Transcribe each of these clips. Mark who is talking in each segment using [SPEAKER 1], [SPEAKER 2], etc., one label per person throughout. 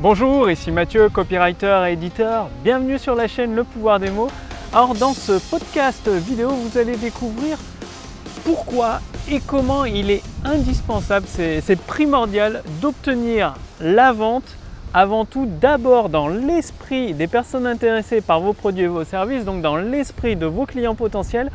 [SPEAKER 1] Bonjour, ici Mathieu, copywriter et éditeur. Bienvenue sur la chaîne Le pouvoir des mots. Alors dans ce podcast vidéo, vous allez découvrir pourquoi et comment il est indispensable, c'est primordial d'obtenir la vente avant tout d'abord dans l'esprit des personnes intéressées par vos produits et vos services, donc dans l'esprit de vos clients potentiels,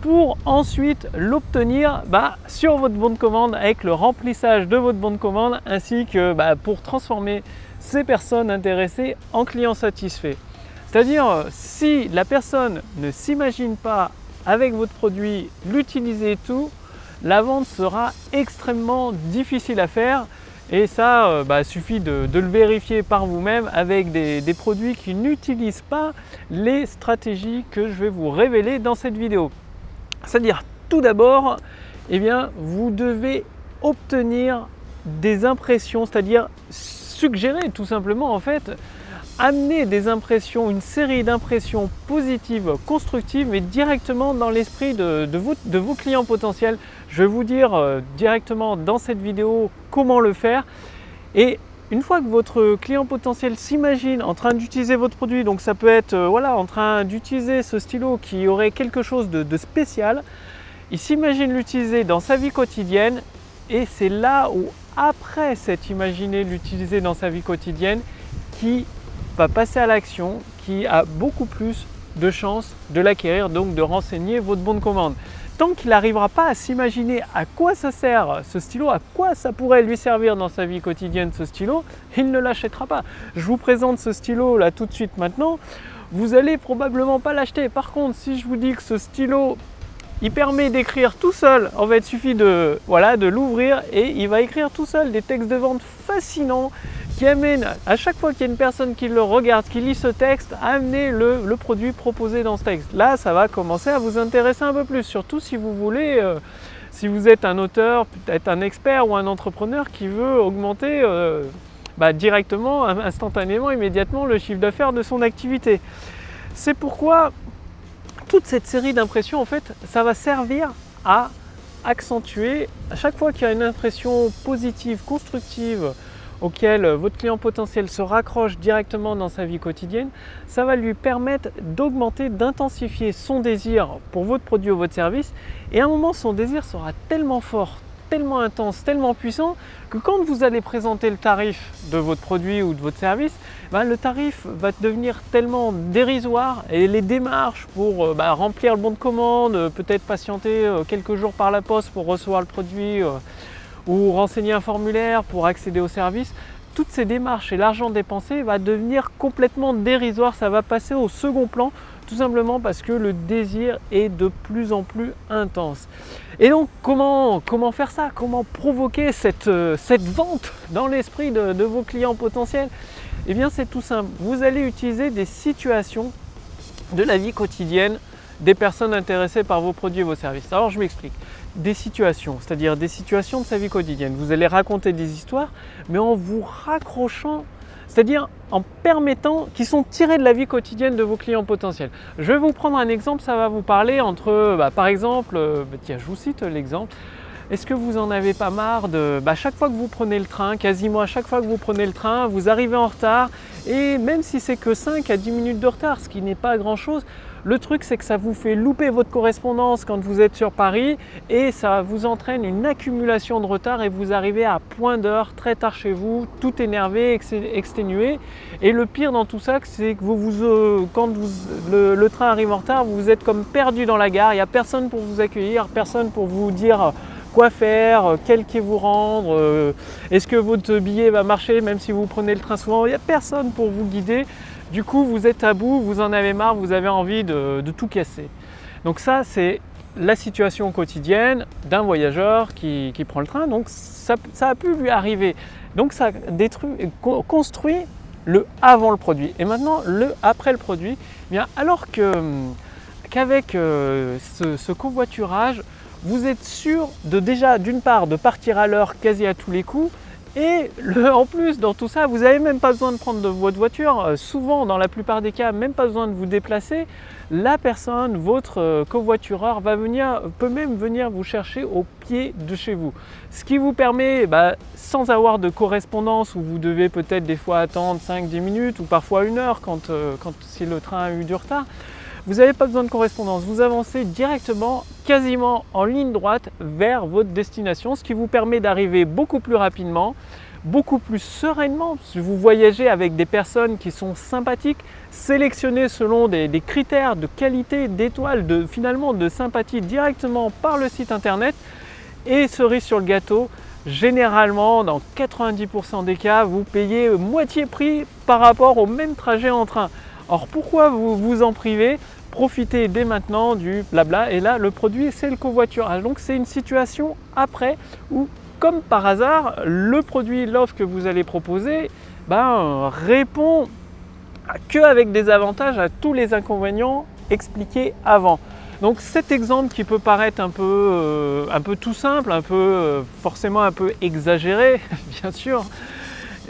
[SPEAKER 1] pour ensuite l'obtenir bah, sur votre bon de commande avec le remplissage de votre bon de commande ainsi que bah, pour transformer ces personnes intéressées en clients satisfaits. C'est-à-dire si la personne ne s'imagine pas avec votre produit l'utiliser tout, la vente sera extrêmement difficile à faire et ça, euh, bah, suffit de, le vérifier par vous-même avec des, des produits qui n'utilisent pas les stratégies que je vais vous révéler dans cette vidéo. C'est-à-dire, tout d'abord, eh bien, vous devez obtenir des impressions, c'est-à-dire suggérer tout simplement en fait amener des impressions, une série d'impressions positives, constructives, mais directement dans l'esprit de, vos, clients potentiels. Je vais vous dire euh, directement dans cette vidéo comment le faire. Et une fois que votre client potentiel s'imagine en train d'utiliser votre produit, donc ça peut être euh, voilà, en train d'utiliser ce stylo qui aurait quelque chose de, de spécial, il s'imagine l'utiliser dans sa vie quotidienne et c'est là où après s'être imaginé l'utiliser dans sa vie quotidienne qui va passer à l'action, qui a beaucoup plus de chances de l'acquérir, donc de renseigner votre bon de commande. Tant qu'il n'arrivera pas à s'imaginer à quoi ça sert ce stylo, à quoi ça pourrait lui servir dans sa vie quotidienne ce stylo, il ne l'achètera pas. Je vous présente ce stylo là tout de suite maintenant. Vous allez probablement pas l'acheter. Par contre, si je vous dis que ce stylo il permet d'écrire tout seul. En fait, il suffit de, voilà, de l'ouvrir et il va écrire tout seul des textes de vente fascinants qui amène à chaque fois qu'il y a une personne qui le regarde, qui lit ce texte, à amener le, produit proposé dans ce texte. Là, ça va commencer à vous intéresser un peu plus, surtout si vous voulez, euh, si vous êtes un auteur, peut-être un expert ou un entrepreneur qui veut augmenter euh, bah, directement, instantanément, immédiatement le chiffre d'affaires de son activité. C'est pourquoi toute cette série d'impressions, en fait, ça va servir à accentuer à chaque fois qu'il y a une impression positive, constructive, auquel votre client potentiel se raccroche directement dans sa vie quotidienne, ça va lui permettre d'augmenter, d'intensifier son désir pour votre produit ou votre service. Et à un moment, son désir sera tellement fort, tellement intense, tellement puissant que quand vous allez présenter le tarif de votre produit ou de votre service, ben, le tarif va devenir tellement dérisoire et les démarches pour euh, bah, remplir le bon de commande, peut-être patienter euh, quelques jours par la poste pour recevoir le produit ou renseigner un formulaire pour accéder au service, toutes ces démarches et l'argent dépensé va devenir complètement dérisoire, ça va passer au second plan, tout simplement parce que le désir est de plus en plus intense. Et donc comment, comment faire ça? Comment provoquer cette, euh, cette vente dans l'esprit de, de vos clients potentiels? Eh bien c'est tout simple, vous allez utiliser des situations de la vie quotidienne des personnes intéressées par vos produits et vos services. Alors je m'explique des situations, c'est-à-dire des situations de sa vie quotidienne. Vous allez raconter des histoires, mais en vous raccrochant, c'est-à-dire en permettant qu'ils sont tirés de la vie quotidienne de vos clients potentiels. Je vais vous prendre un exemple, ça va vous parler entre, bah, par exemple, euh, bah, tiens, je vous cite l'exemple. Est-ce que vous en avez pas marre de bah, chaque fois que vous prenez le train, quasiment à chaque fois que vous prenez le train, vous arrivez en retard et même si c'est que 5 à 10 minutes de retard, ce qui n'est pas grand-chose, le truc, c'est que ça vous fait louper votre correspondance quand vous êtes sur Paris et ça vous entraîne une accumulation de retard et vous arrivez à point d'heure très tard chez vous, tout énervé, exténué. Et le pire dans tout ça, c'est que vous, euh, quand le, train arrive en retard, vous êtes comme perdu dans la gare. Il n'y a personne pour vous accueillir, personne pour vous dire quoi faire, quel quai vous rendre, euh, est-ce que votre billet va marcher même si vous prenez le train souvent. Il n'y a personne pour vous guider. Du coup, vous êtes à bout, vous en avez marre, vous avez envie de, tout casser. Donc ça, c'est la situation quotidienne d'un voyageur qui, prend le train. Donc ça, a pu lui arriver. Donc ça détruit, construit le avant le produit. Et maintenant, le après le produit, eh bien alors qu'avec euh, ce, ce, covoiturage, vous êtes sûr de déjà d'une part de partir à l'heure quasi à tous les coups Et en plus, dans tout ça, vous n'avez même pas besoin de prendre de votre voiture. Euh, souvent, dans la plupart des cas, même pas besoin de vous déplacer. La personne, votre euh, covoitureur, va venir, peut même venir vous chercher au pied de chez vous. Ce qui vous permet, bah, sans avoir de correspondance, où vous devez peut-être des fois attendre 5-10 minutes ou parfois une heure quand, euh, quand si le train a eu du retard, vous n'avez pas besoin de correspondance, vous avancez directement, quasiment en ligne droite vers votre destination, ce qui vous permet d'arriver beaucoup plus rapidement, beaucoup plus sereinement. Si vous voyagez avec des personnes qui sont sympathiques, sélectionnées selon des, critères de qualité, d'étoiles, de, finalement de sympathie directement par le site internet. Et cerise sur le gâteau, généralement, dans 90% des cas, vous payez moitié prix par rapport au même trajet en train. Or pourquoi vous vous en privez? Profitez dès maintenant du blabla. Et là, le produit, c'est le covoiturage. Donc, c'est une situation après où, comme par hasard, le produit, l'offre que vous allez proposer, ben, répond que avec des avantages à tous les inconvénients expliqués avant. Donc cet exemple qui peut paraître un peu, euh, un peu tout simple, un peu euh, forcément un peu exagéré, bien sûr,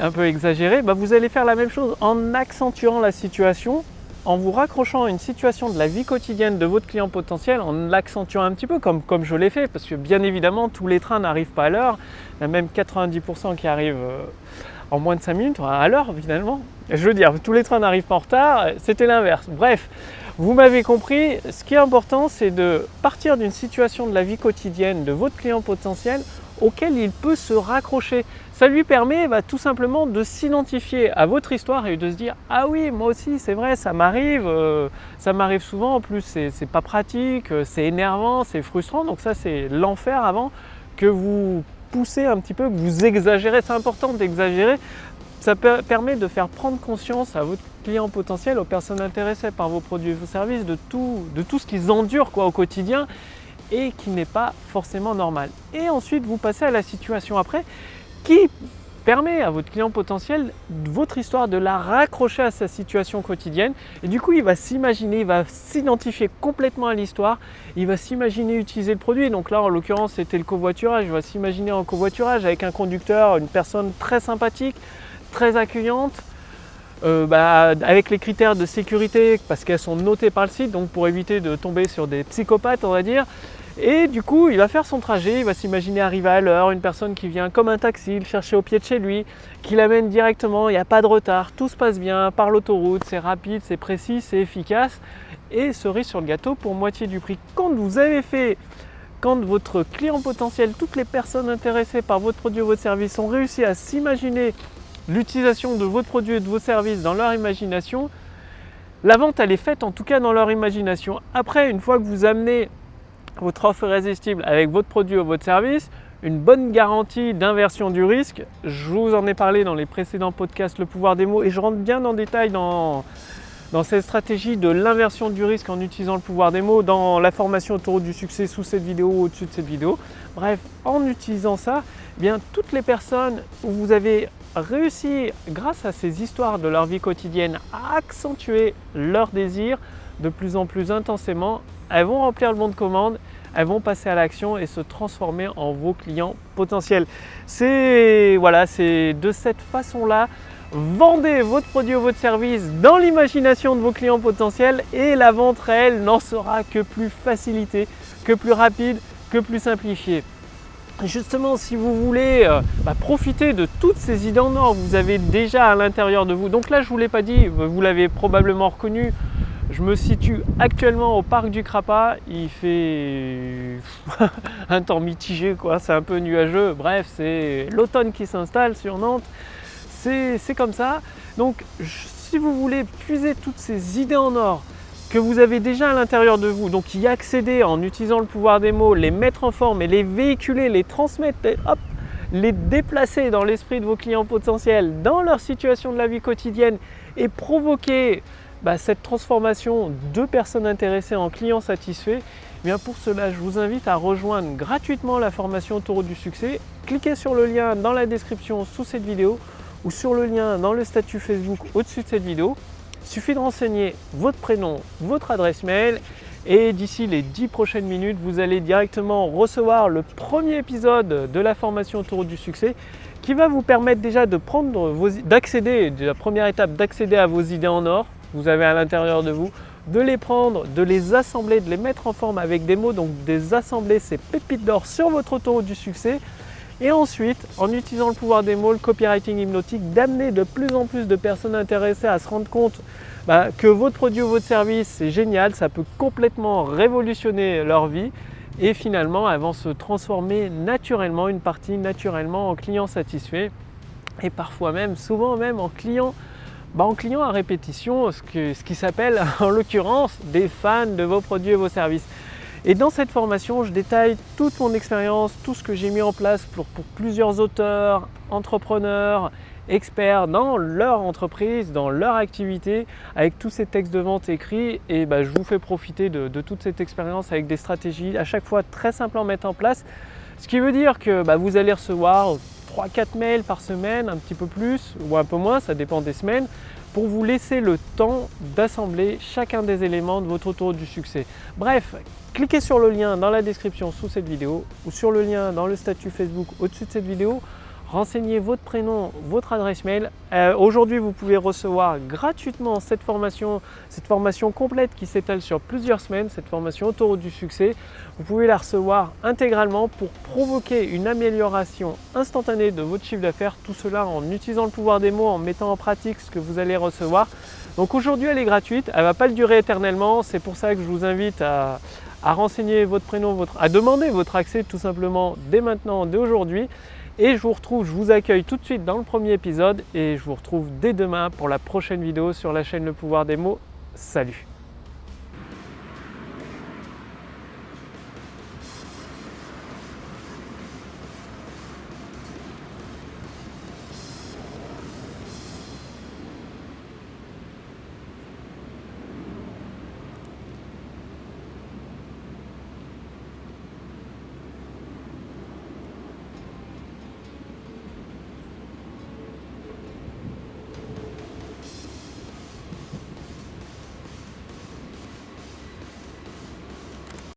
[SPEAKER 1] un peu exagéré, ben, vous allez faire la même chose en accentuant la situation en vous raccrochant à une situation de la vie quotidienne de votre client potentiel, en l'accentuant un petit peu, comme, comme je l'ai fait, parce que bien évidemment, tous les trains n'arrivent pas à l'heure. Il y a même 90% qui arrivent euh, en moins de 5 minutes, à l'heure finalement. Je veux dire, tous les trains n'arrivent pas en retard, c'était l'inverse. Bref, vous m'avez compris, ce qui est important, c'est de partir d'une situation de la vie quotidienne de votre client potentiel auquel il peut se raccrocher. Ça lui permet bah, tout simplement de s'identifier à votre histoire et de se dire ah oui moi aussi c'est vrai ça m'arrive, euh, ça m'arrive souvent en plus c'est pas pratique, euh, c'est énervant, c'est frustrant donc ça c'est l'enfer avant que vous poussez un petit peu, que vous exagérez, c'est important d'exagérer. Ça permet de faire prendre conscience à votre client potentiel, aux personnes intéressées par vos produits et vos services, de tout, de tout ce qu'ils endurent quoi, au quotidien et qui n'est pas forcément normal. Et ensuite, vous passez à la situation après qui permet à votre client potentiel, votre histoire, de la raccrocher à sa situation quotidienne. Et du coup, il va s'imaginer, il va s'identifier complètement à l'histoire, il va s'imaginer utiliser le produit. Donc là, en l'occurrence, c'était le covoiturage. Il va s'imaginer en covoiturage avec un conducteur, une personne très sympathique, très accueillante. Euh, bah, avec les critères de sécurité parce qu'elles sont notées par le site, donc pour éviter de tomber sur des psychopathes, on va dire. Et du coup, il va faire son trajet, il va s'imaginer arriver à l'heure, une personne qui vient comme un taxi, le chercher au pied de chez lui, qui l'amène directement, il n'y a pas de retard, tout se passe bien, par l'autoroute, c'est rapide, c'est précis, c'est efficace. Et cerise sur le gâteau pour moitié du prix. Quand vous avez fait, quand votre client potentiel, toutes les personnes intéressées par votre produit ou votre service ont réussi à s'imaginer l'utilisation de votre produit et de vos services dans leur imagination, la vente elle est faite en tout cas dans leur imagination. Après, une fois que vous amenez votre offre irrésistible avec votre produit ou votre service, une bonne garantie d'inversion du risque. Je vous en ai parlé dans les précédents podcasts Le pouvoir des mots et je rentre bien en détail dans, dans cette stratégie de l'inversion du risque en utilisant le pouvoir des mots dans la formation autour du succès sous cette vidéo ou au-dessus de cette vidéo. Bref, en utilisant ça, eh bien toutes les personnes où vous avez réussi, grâce à ces histoires de leur vie quotidienne, à accentuer leur désir de plus en plus intensément, elles vont remplir le bon de commande, elles vont passer à l'action et se transformer en vos clients potentiels. C'est voilà, c'est de cette façon-là. Vendez votre produit ou votre service dans l'imagination de vos clients potentiels et la vente réelle n'en sera que plus facilitée, que plus rapide, que plus simplifiée. Justement, si vous voulez euh, bah, profiter de toutes ces idées en or, vous avez déjà à l'intérieur de vous. Donc là, je ne vous l'ai pas dit, vous l'avez probablement reconnu, je me situe actuellement au parc du Crapa. Il fait un temps mitigé, quoi. C'est un peu nuageux. Bref, c'est l'automne qui s'installe sur Nantes. C'est comme ça. Donc, si vous voulez puiser toutes ces idées en or que vous avez déjà à l'intérieur de vous, donc y accéder en utilisant le pouvoir des mots, les mettre en forme et les véhiculer, les transmettre, hop, les déplacer dans l'esprit de vos clients potentiels, dans leur situation de la vie quotidienne et provoquer bah, cette transformation de personnes intéressées en clients satisfaits, eh bien pour cela, je vous invite à rejoindre gratuitement la formation Autoroute du succès. Cliquez sur le lien dans la description sous cette vidéo ou sur le lien dans le statut Facebook au-dessus de cette vidéo. Il suffit de renseigner votre prénom, votre adresse mail et d'ici les 10 prochaines minutes, vous allez directement recevoir le premier épisode de la formation Autoroute du succès qui va vous permettre déjà de prendre vos, d'accéder, la première étape, d'accéder à vos idées en or. Vous avez à l'intérieur de vous de les prendre, de les assembler, de les mettre en forme avec des mots, donc des assembler ces pépites d'or sur votre autoroute du succès. Et ensuite, en utilisant le pouvoir des mots, le copywriting hypnotique, d'amener de plus en plus de personnes intéressées à se rendre compte bah, que votre produit ou votre service, c'est génial, ça peut complètement révolutionner leur vie. Et finalement, elles vont se transformer naturellement, une partie naturellement en client satisfait. Et parfois même, souvent même en client bah, en client à répétition, ce, qui s'appelle en l'occurrence des fans de vos produits et vos services. Et dans cette formation, je détaille toute mon expérience, tout ce que j'ai mis en place pour, plusieurs auteurs, entrepreneurs, experts dans leur entreprise, dans leur activité, avec tous ces textes de vente écrits. Et bah, je vous fais profiter de, toute cette expérience avec des stratégies à chaque fois très simples à mettre en place. Ce qui veut dire que bah, vous allez recevoir 3-4 mails par semaine, un petit peu plus ou un peu moins, ça dépend des semaines, pour vous laisser le temps d'assembler chacun des éléments de votre tour du succès. Bref, cliquez sur le lien dans la description sous cette vidéo ou sur le lien dans le statut Facebook au-dessus de cette vidéo renseignez votre prénom, votre adresse mail. Euh, aujourd'hui, vous pouvez recevoir gratuitement cette formation, cette formation complète qui s'étale sur plusieurs semaines, cette formation autoroute du succès. Vous pouvez la recevoir intégralement pour provoquer une amélioration instantanée de votre chiffre d'affaires. Tout cela en utilisant le pouvoir des mots, en mettant en pratique ce que vous allez recevoir. Donc aujourd'hui, elle est gratuite, elle ne va pas durer éternellement. C'est pour ça que je vous invite à, renseigner votre prénom, à demander votre accès tout simplement dès maintenant, dès aujourd'hui. Et je vous retrouve, je vous accueille tout de suite dans le premier épisode et je vous retrouve dès demain pour la prochaine vidéo sur la chaîne Le Pouvoir des mots. Salut